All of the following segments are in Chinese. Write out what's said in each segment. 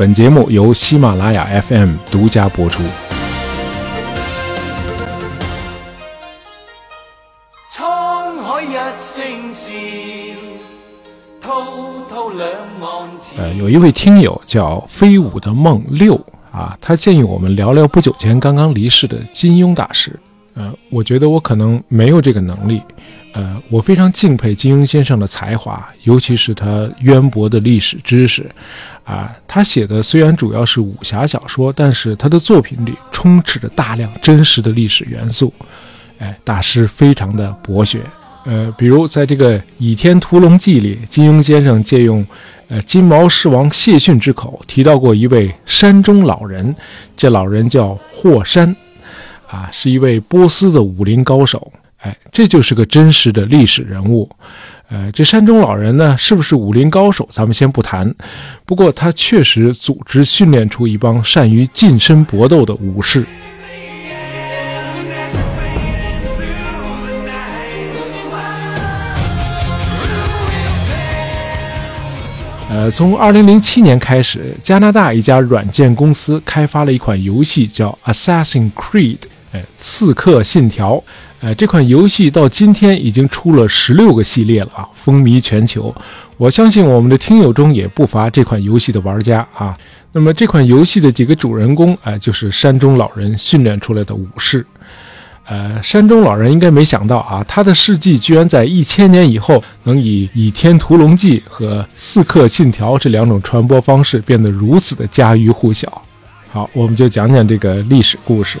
本节目由喜马拉雅 FM 独家播出。沧海一声笑，滔滔两岸潮。呃，有一位听友叫飞舞的梦六啊，他建议我们聊聊不久前刚刚离世的金庸大师。呃，我觉得我可能没有这个能力。呃，我非常敬佩金庸先生的才华，尤其是他渊博的历史知识。啊，他写的虽然主要是武侠小说，但是他的作品里充斥着大量真实的历史元素。哎，大师非常的博学。呃，比如在这个《倚天屠龙记》里，金庸先生借用呃金毛狮王谢逊之口提到过一位山中老人，这老人叫霍山，啊，是一位波斯的武林高手。哎，这就是个真实的历史人物。呃，这山中老人呢，是不是武林高手，咱们先不谈。不过他确实组织训练出一帮善于近身搏斗的武士。呃，从二零零七年开始，加拿大一家软件公司开发了一款游戏，叫《Assassin's Creed》，呃，刺客信条。呃，这款游戏到今天已经出了十六个系列了啊，风靡全球。我相信我们的听友中也不乏这款游戏的玩家啊。那么这款游戏的几个主人公，哎，就是山中老人训练出来的武士。呃，山中老人应该没想到啊，他的事迹居然在一千年以后，能以《倚天屠龙记》和《刺客信条》这两种传播方式变得如此的家喻户晓。好，我们就讲讲这个历史故事。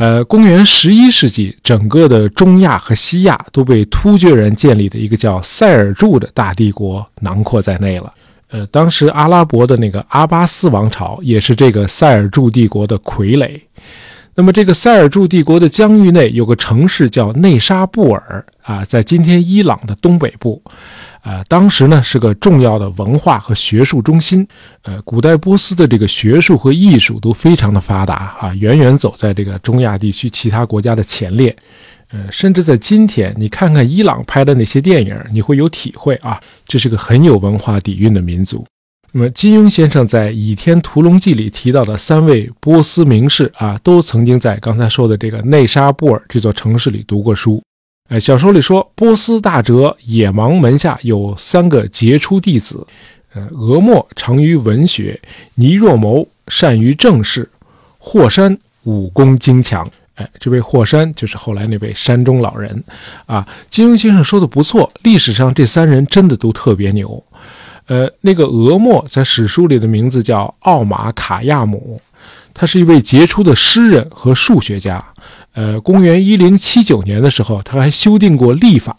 呃，公元十一世纪，整个的中亚和西亚都被突厥人建立的一个叫塞尔柱的大帝国囊括在内了。呃，当时阿拉伯的那个阿巴斯王朝也是这个塞尔柱帝国的傀儡。那么，这个塞尔柱帝国的疆域内有个城市叫内沙布尔啊，在今天伊朗的东北部。啊，当时呢是个重要的文化和学术中心，呃，古代波斯的这个学术和艺术都非常的发达啊，远远走在这个中亚地区其他国家的前列，呃，甚至在今天，你看看伊朗拍的那些电影，你会有体会啊，这是个很有文化底蕴的民族。那么，金庸先生在《倚天屠龙记》里提到的三位波斯名士啊，都曾经在刚才说的这个内沙布尔这座城市里读过书。哎，小说里说，波斯大哲野芒门下有三个杰出弟子，呃，俄莫长于文学，尼若谋善于政事，霍山武功精强。哎，这位霍山就是后来那位山中老人啊。金庸先生说的不错，历史上这三人真的都特别牛。呃，那个俄莫在史书里的名字叫奥马卡亚姆，他是一位杰出的诗人和数学家。呃，公元一零七九年的时候，他还修订过历法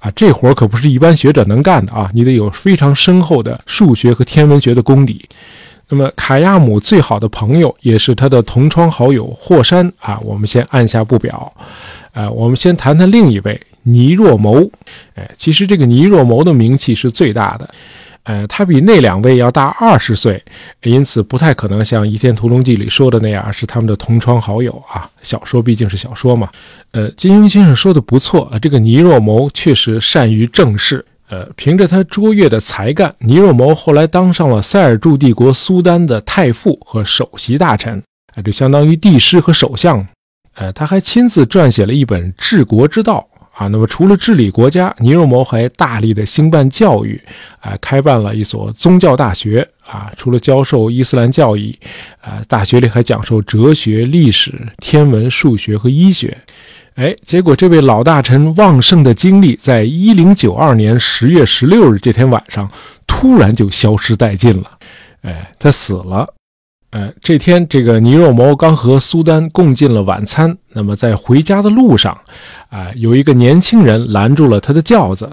啊，这活儿可不是一般学者能干的啊，你得有非常深厚的数学和天文学的功底。那么，卡亚姆最好的朋友也是他的同窗好友霍山啊，我们先按下不表。啊，我们先谈谈另一位尼若谋。哎，其实这个尼若谋的名气是最大的。呃，他比那两位要大二十岁，因此不太可能像《倚天屠龙记》里说的那样是他们的同窗好友啊。小说毕竟是小说嘛。呃，金庸先生说的不错啊，这个倪若谋确实善于政事。呃，凭着他卓越的才干，倪若谋后来当上了塞尔柱帝国苏丹的太傅和首席大臣，啊，这相当于帝师和首相。呃，他还亲自撰写了一本治国之道。啊，那么除了治理国家，尼若摩还大力的兴办教育，啊，开办了一所宗教大学。啊，除了教授伊斯兰教义，啊，大学里还讲授哲学、历史、天文、数学和医学。哎，结果这位老大臣旺盛的精力，在一零九二年十月十六日这天晚上，突然就消失殆尽了。哎，他死了。呃，这天，这个尼若谋刚和苏丹共进了晚餐。那么，在回家的路上，啊，有一个年轻人拦住了他的轿子，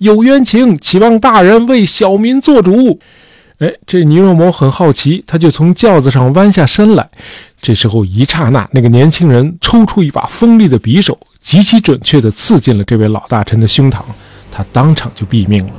有冤情，期望大人为小民做主。哎，这尼若谋很好奇，他就从轿子上弯下身来。这时候，一刹那，那个年轻人抽出一把锋利的匕首，极其准确地刺进了这位老大臣的胸膛，他当场就毙命了。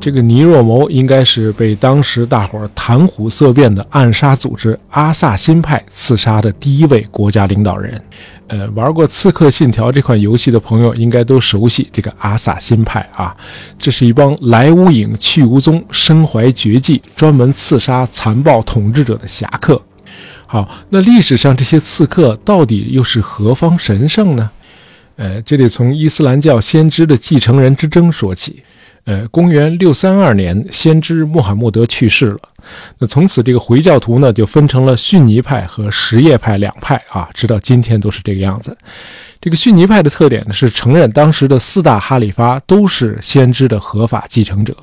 这个尼若谋应该是被当时大伙儿谈虎色变的暗杀组织阿萨辛派刺杀的第一位国家领导人。呃，玩过《刺客信条》这款游戏的朋友应该都熟悉这个阿萨辛派啊，这是一帮来无影去无踪、身怀绝技、专门刺杀残暴统治者的侠客。好，那历史上这些刺客到底又是何方神圣呢？呃，这得从伊斯兰教先知的继承人之争说起。呃，公元六三二年，先知穆罕默德去世了。那从此，这个回教徒呢就分成了逊尼派和什叶派两派啊，直到今天都是这个样子。这个逊尼派的特点呢是承认当时的四大哈里发都是先知的合法继承者。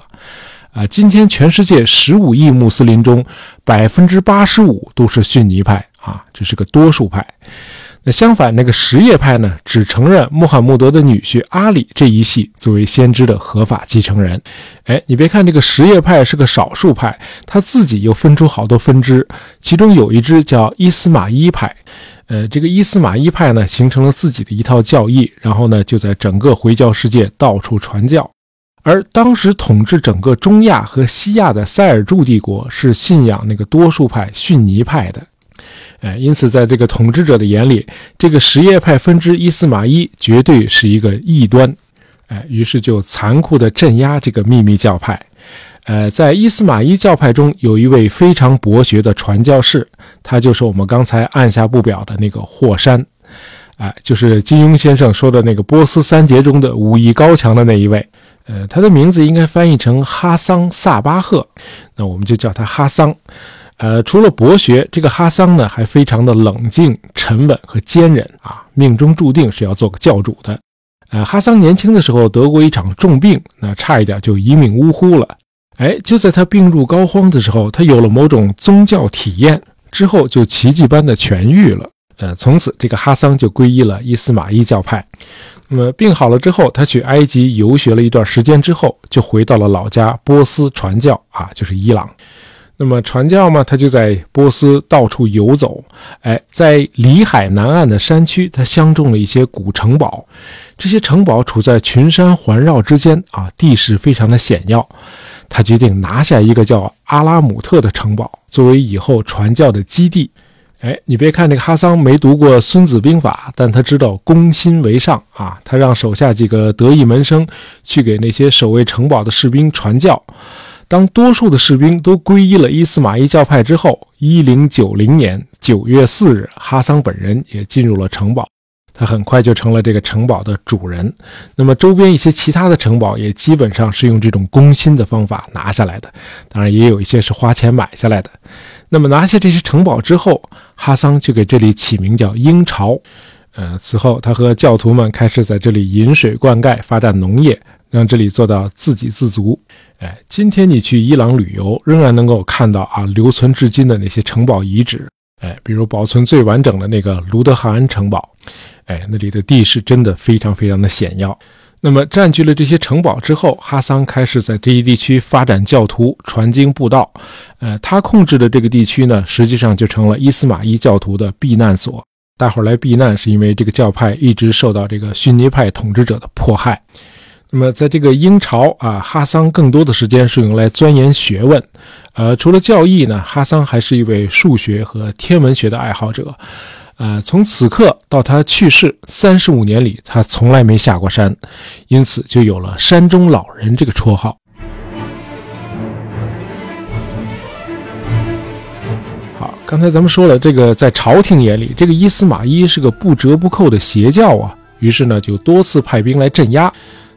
啊，今天全世界十五亿穆斯林中，百分之八十五都是逊尼派啊，这是个多数派。那相反，那个什叶派呢，只承认穆罕默德的女婿阿里这一系作为先知的合法继承人。哎，你别看这个什叶派是个少数派，他自己又分出好多分支，其中有一支叫伊斯玛伊派。呃，这个伊斯玛伊派呢，形成了自己的一套教义，然后呢，就在整个回教世界到处传教。而当时统治整个中亚和西亚的塞尔柱帝国是信仰那个多数派逊尼派的。哎，因此，在这个统治者的眼里，这个什叶派分支伊斯玛伊绝对是一个异端。哎，于是就残酷地镇压这个秘密教派。呃，在伊斯玛伊教派中，有一位非常博学的传教士，他就是我们刚才按下不表的那个霍山。哎，就是金庸先生说的那个波斯三杰中的武艺高强的那一位。呃，他的名字应该翻译成哈桑萨巴赫，那我们就叫他哈桑。呃，除了博学，这个哈桑呢还非常的冷静、沉稳和坚韧啊，命中注定是要做个教主的。呃，哈桑年轻的时候得过一场重病，那差一点就一命呜呼了。哎，就在他病入膏肓的时候，他有了某种宗教体验，之后就奇迹般的痊愈了。呃，从此这个哈桑就皈依了伊斯玛伊教派。那么病好了之后，他去埃及游学了一段时间之后，就回到了老家波斯传教啊，就是伊朗。那么传教嘛，他就在波斯到处游走。哎，在里海南岸的山区，他相中了一些古城堡。这些城堡处在群山环绕之间啊，地势非常的险要。他决定拿下一个叫阿拉姆特的城堡，作为以后传教的基地。哎，你别看这个哈桑没读过《孙子兵法》，但他知道攻心为上啊。他让手下几个得意门生去给那些守卫城堡的士兵传教。当多数的士兵都皈依了伊斯玛仪教派之后，一零九零年九月四日，哈桑本人也进入了城堡。他很快就成了这个城堡的主人。那么周边一些其他的城堡也基本上是用这种攻心的方法拿下来的，当然也有一些是花钱买下来的。那么拿下这些城堡之后，哈桑就给这里起名叫鹰巢。呃，此后他和教徒们开始在这里引水灌溉，发展农业。让这里做到自给自足。哎，今天你去伊朗旅游，仍然能够看到啊留存至今的那些城堡遗址。哎，比如保存最完整的那个卢德哈恩城堡。哎，那里的地势真的非常非常的险要。那么占据了这些城堡之后，哈桑开始在这一地区发展教徒、传经布道。呃，他控制的这个地区呢，实际上就成了伊斯玛仪教徒的避难所。大伙儿来避难，是因为这个教派一直受到这个逊尼派统治者的迫害。那么，在这个英朝啊，哈桑更多的时间是用来钻研学问。呃，除了教义呢，哈桑还是一位数学和天文学的爱好者。呃，从此刻到他去世三十五年里，他从来没下过山，因此就有了“山中老人”这个绰号。好，刚才咱们说了，这个在朝廷眼里，这个伊斯玛伊是个不折不扣的邪教啊，于是呢，就多次派兵来镇压。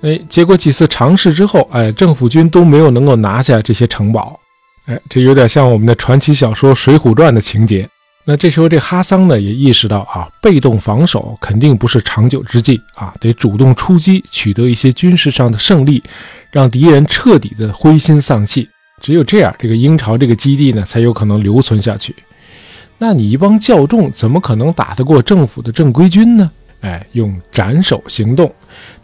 哎，结果几次尝试之后，哎，政府军都没有能够拿下这些城堡。哎，这有点像我们的传奇小说《水浒传》的情节。那这时候，这哈桑呢也意识到啊，被动防守肯定不是长久之计啊，得主动出击，取得一些军事上的胜利，让敌人彻底的灰心丧气。只有这样，这个英朝这个基地呢才有可能留存下去。那你一帮教众怎么可能打得过政府的正规军呢？哎，用斩首行动，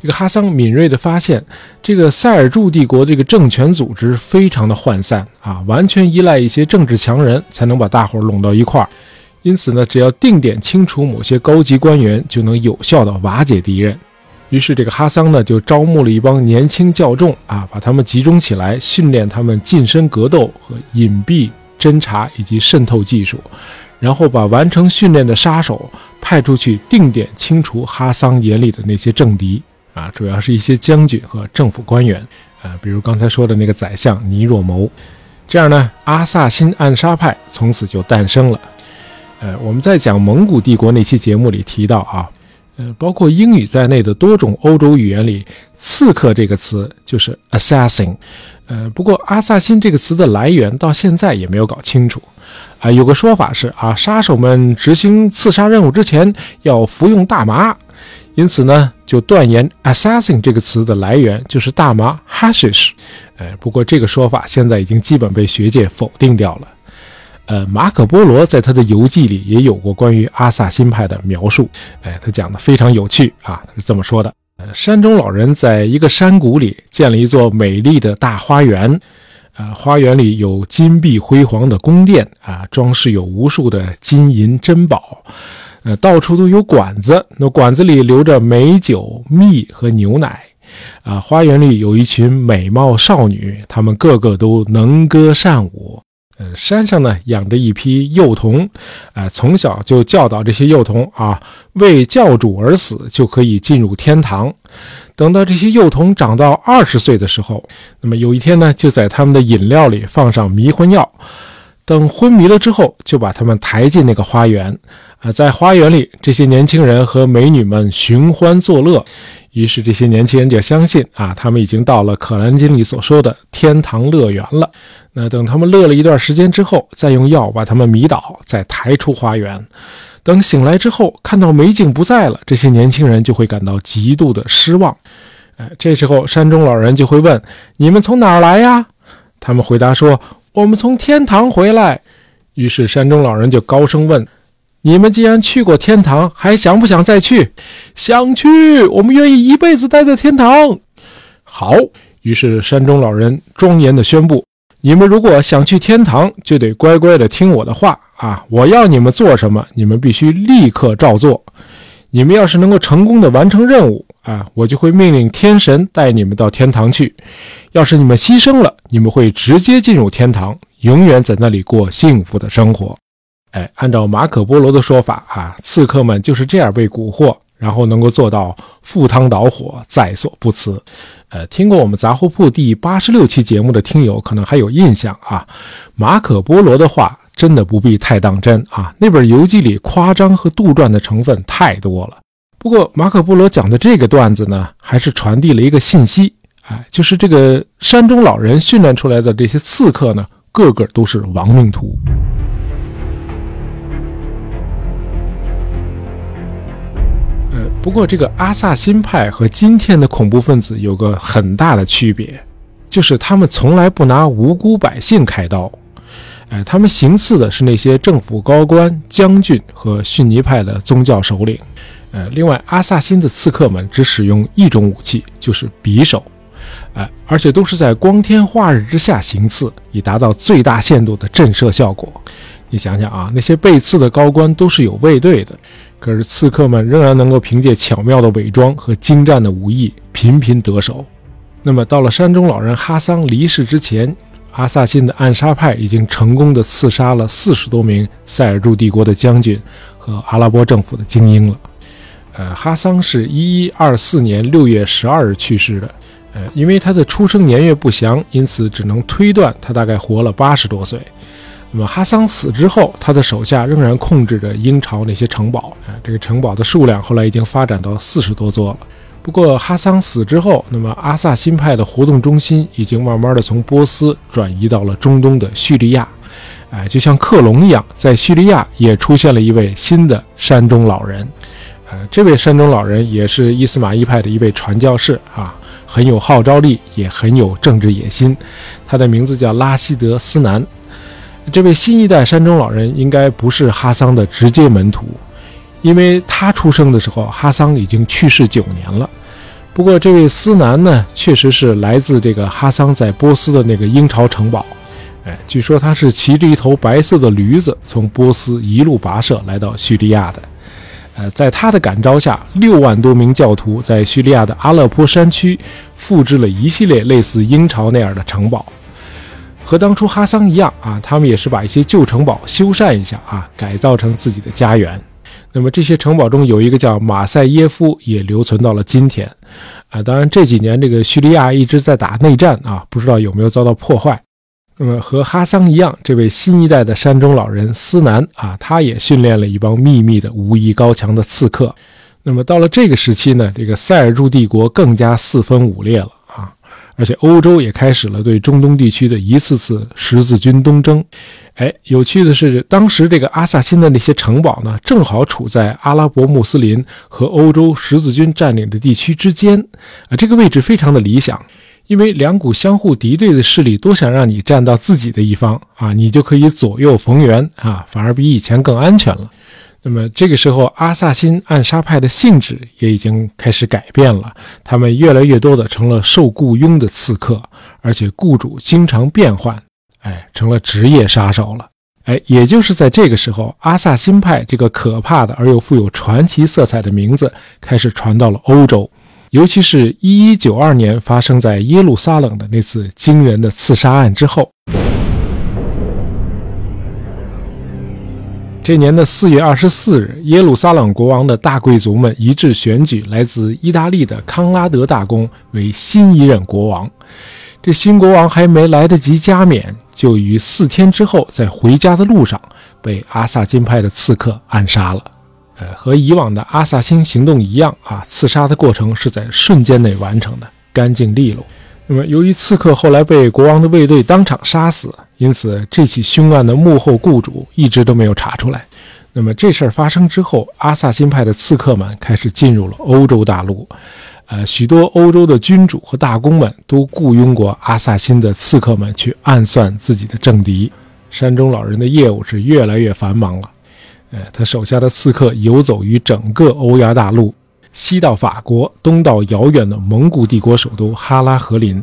这个哈桑敏锐地发现，这个塞尔柱帝国这个政权组织非常的涣散啊，完全依赖一些政治强人才能把大伙拢到一块儿。因此呢，只要定点清除某些高级官员，就能有效的瓦解敌人。于是，这个哈桑呢就招募了一帮年轻教众啊，把他们集中起来，训练他们近身格斗和隐蔽侦察以及渗透技术。然后把完成训练的杀手派出去定点清除哈桑眼里的那些政敌啊，主要是一些将军和政府官员啊，比如刚才说的那个宰相尼若谋。这样呢，阿萨辛暗杀派从此就诞生了。呃，我们在讲蒙古帝国那期节目里提到啊，呃，包括英语在内的多种欧洲语言里，“刺客”这个词就是 assassin。呃，不过阿萨辛这个词的来源到现在也没有搞清楚。啊，有个说法是啊，杀手们执行刺杀任务之前要服用大麻，因此呢，就断言 assassin 这个词的来源就是大麻 hashish。哎，不过这个说法现在已经基本被学界否定掉了。呃，马可波罗在他的游记里也有过关于阿萨辛派的描述。哎，他讲的非常有趣啊，他是这么说的：呃，山中老人在一个山谷里建了一座美丽的大花园，呃，花园里有金碧辉煌的宫殿啊，装饰有无数的金银珍宝，呃，到处都有馆子，那馆子里留着美酒、蜜和牛奶。啊，花园里有一群美貌少女，她们个个都能歌善舞。呃，山上呢养着一批幼童，啊，从小就教导这些幼童啊，为教主而死就可以进入天堂。等到这些幼童长到二十岁的时候，那么有一天呢，就在他们的饮料里放上迷魂药，等昏迷了之后，就把他们抬进那个花园。啊，在花园里，这些年轻人和美女们寻欢作乐。于是这些年轻人就相信啊，他们已经到了《可兰经》里所说的天堂乐园了。那等他们乐了一段时间之后，再用药把他们迷倒，再抬出花园。等醒来之后，看到美景不在了，这些年轻人就会感到极度的失望。哎，这时候山中老人就会问：“你们从哪儿来呀？”他们回答说：“我们从天堂回来。”于是山中老人就高声问。你们既然去过天堂，还想不想再去？想去，我们愿意一辈子待在天堂。好，于是山中老人庄严地宣布：你们如果想去天堂，就得乖乖地听我的话啊！我要你们做什么，你们必须立刻照做。你们要是能够成功地完成任务啊，我就会命令天神带你们到天堂去；要是你们牺牲了，你们会直接进入天堂，永远在那里过幸福的生活。哎，按照马可波罗的说法啊，刺客们就是这样被蛊惑，然后能够做到赴汤蹈火，在所不辞。呃，听过我们杂货铺第八十六期节目的听友可能还有印象啊，马可波罗的话真的不必太当真啊，那本游记里夸张和杜撰的成分太多了。不过马可波罗讲的这个段子呢，还是传递了一个信息，哎，就是这个山中老人训练出来的这些刺客呢，个个都是亡命徒。不过，这个阿萨辛派和今天的恐怖分子有个很大的区别，就是他们从来不拿无辜百姓开刀，哎，他们行刺的是那些政府高官、将军和逊尼派的宗教首领。呃，另外，阿萨辛的刺客们只使用一种武器，就是匕首，哎，而且都是在光天化日之下行刺，以达到最大限度的震慑效果。你想想啊，那些被刺的高官都是有卫队的。可是刺客们仍然能够凭借巧妙的伪装和精湛的武艺频频得手。那么到了山中老人哈桑离世之前，阿萨辛的暗杀派已经成功的刺杀了四十多名塞尔柱帝国的将军和阿拉伯政府的精英了。呃，哈桑是一一二四年六月十二日去世的。呃，因为他的出生年月不详，因此只能推断他大概活了八十多岁。那么哈桑死之后，他的手下仍然控制着英朝那些城堡啊，这个城堡的数量后来已经发展到四十多座了。不过哈桑死之后，那么阿萨辛派的活动中心已经慢慢的从波斯转移到了中东的叙利亚，哎，就像克隆一样，在叙利亚也出现了一位新的山中老人，呃，这位山中老人也是伊斯玛仪派的一位传教士啊，很有号召力，也很有政治野心，他的名字叫拉希德斯南。这位新一代山中老人应该不是哈桑的直接门徒，因为他出生的时候，哈桑已经去世九年了。不过，这位斯南呢，确实是来自这个哈桑在波斯的那个英朝城堡。哎，据说他是骑着一头白色的驴子，从波斯一路跋涉来到叙利亚的。呃，在他的感召下，六万多名教徒在叙利亚的阿勒颇山区复制了一系列类似英朝那样的城堡。和当初哈桑一样啊，他们也是把一些旧城堡修缮一下啊，改造成自己的家园。那么这些城堡中有一个叫马赛耶夫，也留存到了今天。啊，当然这几年这个叙利亚一直在打内战啊，不知道有没有遭到破坏。那么和哈桑一样，这位新一代的山中老人斯南啊，他也训练了一帮秘密的武艺高强的刺客。那么到了这个时期呢，这个塞尔柱帝国更加四分五裂了。而且欧洲也开始了对中东地区的一次次十字军东征。哎，有趣的是，当时这个阿萨辛的那些城堡呢，正好处在阿拉伯穆斯林和欧洲十字军占领的地区之间，啊，这个位置非常的理想，因为两股相互敌对的势力都想让你站到自己的一方啊，你就可以左右逢源啊，反而比以前更安全了。那么这个时候，阿萨辛暗杀派的性质也已经开始改变了，他们越来越多的成了受雇佣的刺客，而且雇主经常变换，哎，成了职业杀手了。哎，也就是在这个时候，阿萨辛派这个可怕的而又富有传奇色彩的名字开始传到了欧洲，尤其是一一九二年发生在耶路撒冷的那次惊人的刺杀案之后。这年的四月二十四日，耶路撒冷国王的大贵族们一致选举来自意大利的康拉德大公为新一任国王。这新国王还没来得及加冕，就于四天之后在回家的路上被阿萨金派的刺客暗杀了。呃，和以往的阿萨辛行动一样啊，刺杀的过程是在瞬间内完成的，干净利落。那么，由于刺客后来被国王的卫队当场杀死，因此这起凶案的幕后雇主一直都没有查出来。那么这事儿发生之后，阿萨辛派的刺客们开始进入了欧洲大陆。呃，许多欧洲的君主和大公们都雇佣过阿萨辛的刺客们去暗算自己的政敌。山中老人的业务是越来越繁忙了。呃，他手下的刺客游走于整个欧亚大陆。西到法国，东到遥远的蒙古帝国首都哈拉和林。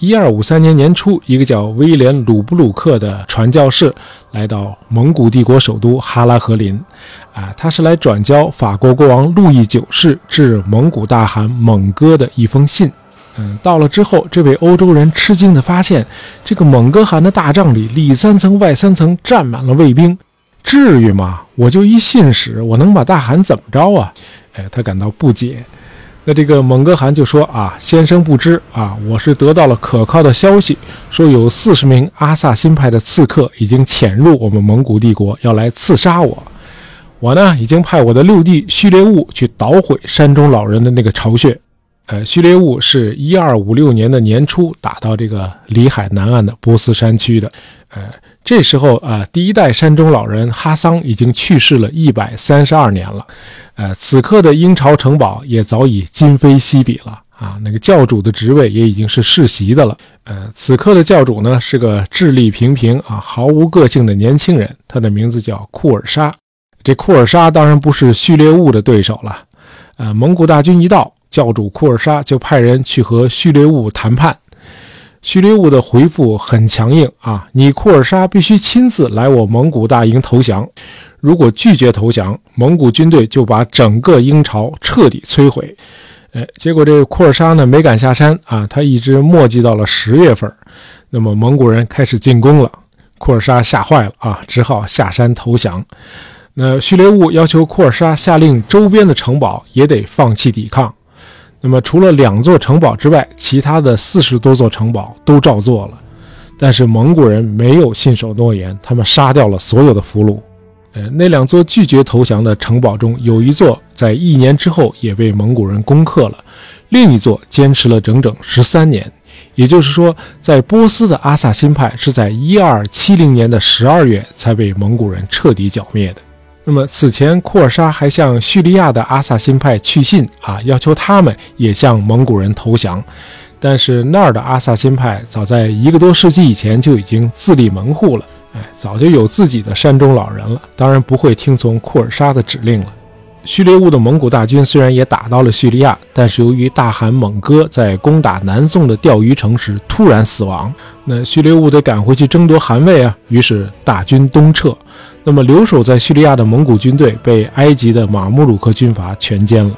一二五三年年初，一个叫威廉·鲁布鲁克的传教士来到蒙古帝国首都哈拉和林。啊，他是来转交法国国王路易九世致蒙古大汗蒙哥的一封信。嗯，到了之后，这位欧洲人吃惊地发现，这个蒙哥汗的大帐里里三层外三层站满了卫兵。至于吗？我就一信使，我能把大汗怎么着啊？哎，他感到不解。那这个蒙哥汗就说：“啊，先生不知啊，我是得到了可靠的消息，说有四十名阿萨辛派的刺客已经潜入我们蒙古帝国，要来刺杀我。我呢，已经派我的六弟序列兀去捣毁山中老人的那个巢穴。呃，序列兀是一二五六年的年初打到这个里海南岸的波斯山区的。呃，这时候啊，第一代山中老人哈桑已经去世了一百三十二年了。”呃，此刻的英朝城堡也早已今非昔比了啊！那个教主的职位也已经是世袭的了。呃，此刻的教主呢，是个智力平平啊、毫无个性的年轻人，他的名字叫库尔沙。这库尔沙当然不是序列兀的对手了。呃，蒙古大军一到，教主库尔沙就派人去和序列兀谈判。序列兀的回复很强硬啊，你库尔沙必须亲自来我蒙古大营投降。如果拒绝投降，蒙古军队就把整个英朝彻底摧毁。哎，结果这个库尔沙呢没敢下山啊，他一直磨叽到了十月份。那么蒙古人开始进攻了，库尔沙吓坏了啊，只好下山投降。那序列兀要求库尔沙下令，周边的城堡也得放弃抵抗。那么除了两座城堡之外，其他的四十多座城堡都照做了。但是蒙古人没有信守诺言，他们杀掉了所有的俘虏。呃，那两座拒绝投降的城堡中，有一座在一年之后也被蒙古人攻克了，另一座坚持了整整十三年。也就是说，在波斯的阿萨辛派是在一二七零年的十二月才被蒙古人彻底剿灭的。那么此前，库尔沙还向叙利亚的阿萨辛派去信啊，要求他们也向蒙古人投降。但是那儿的阿萨辛派早在一个多世纪以前就已经自立门户了。哎，早就有自己的山中老人了，当然不会听从库尔沙的指令了。叙利兀的蒙古大军虽然也打到了叙利亚，但是由于大汗蒙哥在攻打南宋的钓鱼城时突然死亡，那叙利兀得赶回去争夺汗位啊，于是大军东撤。那么留守在叙利亚的蒙古军队被埃及的马穆鲁克军阀全歼了。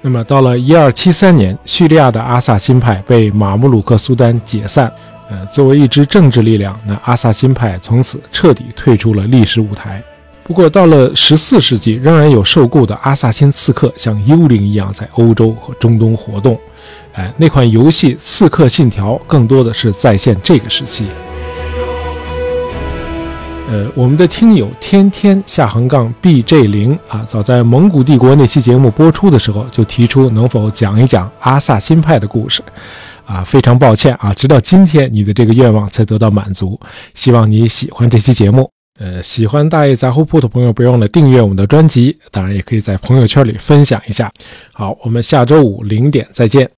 那么到了一二七三年，叙利亚的阿萨辛派被马穆鲁克苏丹解散。呃，作为一支政治力量，那阿萨辛派从此彻底退出了历史舞台。不过，到了十四世纪，仍然有受雇的阿萨辛刺客像幽灵一样在欧洲和中东活动。哎，那款游戏《刺客信条》更多的是再现这个时期。呃，我们的听友天天下横杠 bj 零啊，早在蒙古帝国那期节目播出的时候，就提出能否讲一讲阿萨辛派的故事。啊，非常抱歉啊，直到今天你的这个愿望才得到满足。希望你喜欢这期节目。呃，喜欢大爷杂货铺的朋友，别忘了订阅我们的专辑，当然也可以在朋友圈里分享一下。好，我们下周五零点再见。